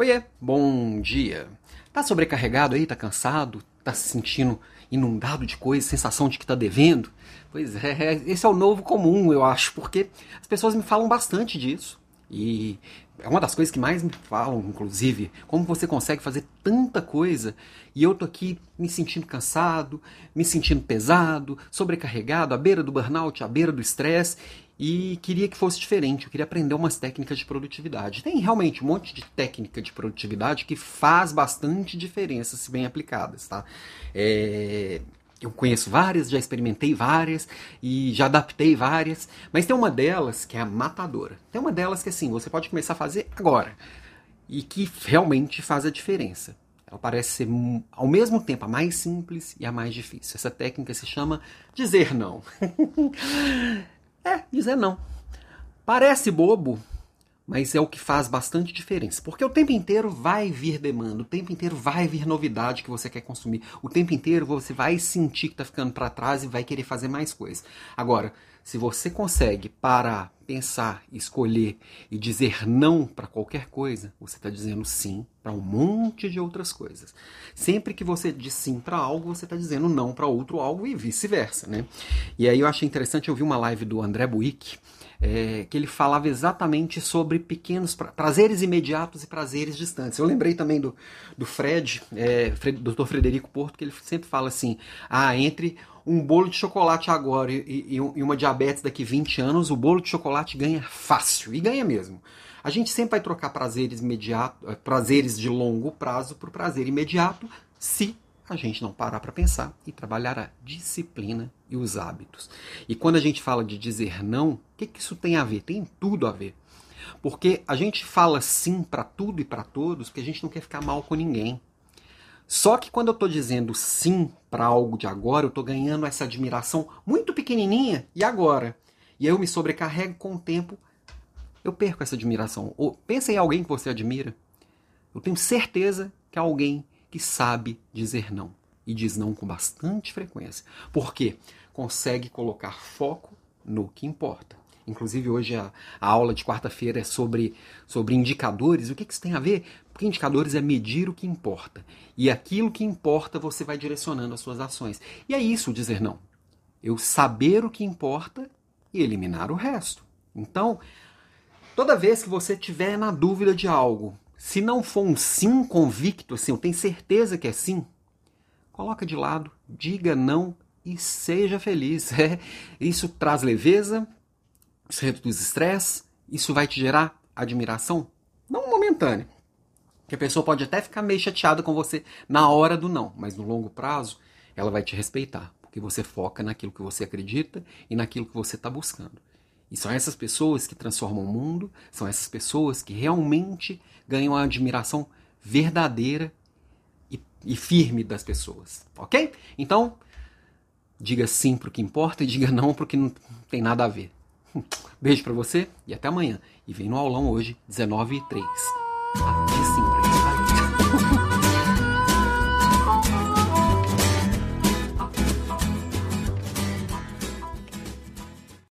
Oiê, bom dia. Tá sobrecarregado aí, tá cansado, tá se sentindo inundado de coisas, sensação de que tá devendo? Pois é, esse é o novo comum, eu acho, porque as pessoas me falam bastante disso. E é uma das coisas que mais me falam, inclusive, como você consegue fazer tanta coisa e eu tô aqui me sentindo cansado, me sentindo pesado, sobrecarregado, à beira do burnout, à beira do estresse e queria que fosse diferente. Eu queria aprender umas técnicas de produtividade. Tem realmente um monte de técnica de produtividade que faz bastante diferença se bem aplicadas, tá? É... Eu conheço várias, já experimentei várias e já adaptei várias, mas tem uma delas que é a matadora. Tem uma delas que assim, você pode começar a fazer agora e que realmente faz a diferença. Ela parece ser ao mesmo tempo a mais simples e a mais difícil. Essa técnica se chama dizer não. é, dizer não. Parece bobo, mas é o que faz bastante diferença. Porque o tempo inteiro vai vir demanda, o tempo inteiro vai vir novidade que você quer consumir, o tempo inteiro você vai sentir que está ficando para trás e vai querer fazer mais coisas. Agora, se você consegue parar, pensar, escolher e dizer não para qualquer coisa, você está dizendo sim para um monte de outras coisas. Sempre que você diz sim para algo, você está dizendo não para outro algo e vice-versa, né? E aí eu achei interessante, eu vi uma live do André Buick, é, que ele falava exatamente sobre pequenos pra, prazeres imediatos e prazeres distantes. Eu lembrei também do, do Fred, é, Fred, Dr. Frederico Porto, que ele sempre fala assim: ah, entre um bolo de chocolate agora e, e, e uma diabetes daqui 20 anos, o bolo de chocolate ganha fácil, e ganha mesmo. A gente sempre vai trocar prazeres imediatos, eh, prazeres de longo prazo por prazer imediato, se a gente não parar para pensar e trabalhar a disciplina e os hábitos. E quando a gente fala de dizer não, o que, que isso tem a ver? Tem tudo a ver. Porque a gente fala sim para tudo e para todos porque a gente não quer ficar mal com ninguém. Só que quando eu estou dizendo sim para algo de agora, eu estou ganhando essa admiração muito pequenininha e agora. E eu me sobrecarrego com o tempo, eu perco essa admiração. Ou pensa em alguém que você admira. Eu tenho certeza que é alguém que sabe dizer não. E diz não com bastante frequência. Por quê? Consegue colocar foco no que importa. Inclusive, hoje a, a aula de quarta-feira é sobre, sobre indicadores. O que, que isso tem a ver? Porque indicadores é medir o que importa. E aquilo que importa você vai direcionando as suas ações. E é isso dizer não. Eu saber o que importa e eliminar o resto. Então, toda vez que você tiver na dúvida de algo, se não for um sim convicto, assim, eu tenho certeza que é sim, coloca de lado, diga não e seja feliz. É, isso traz leveza, isso reduz estresse, isso vai te gerar admiração, não momentânea. Que a pessoa pode até ficar meio chateada com você na hora do não, mas no longo prazo ela vai te respeitar, porque você foca naquilo que você acredita e naquilo que você está buscando. E são essas pessoas que transformam o mundo, são essas pessoas que realmente ganham a admiração verdadeira e, e firme das pessoas, ok? Então, diga sim para o que importa e diga não para o que não tem nada a ver. Beijo para você e até amanhã. E vem no aulão hoje, 19 h 03. Até sim.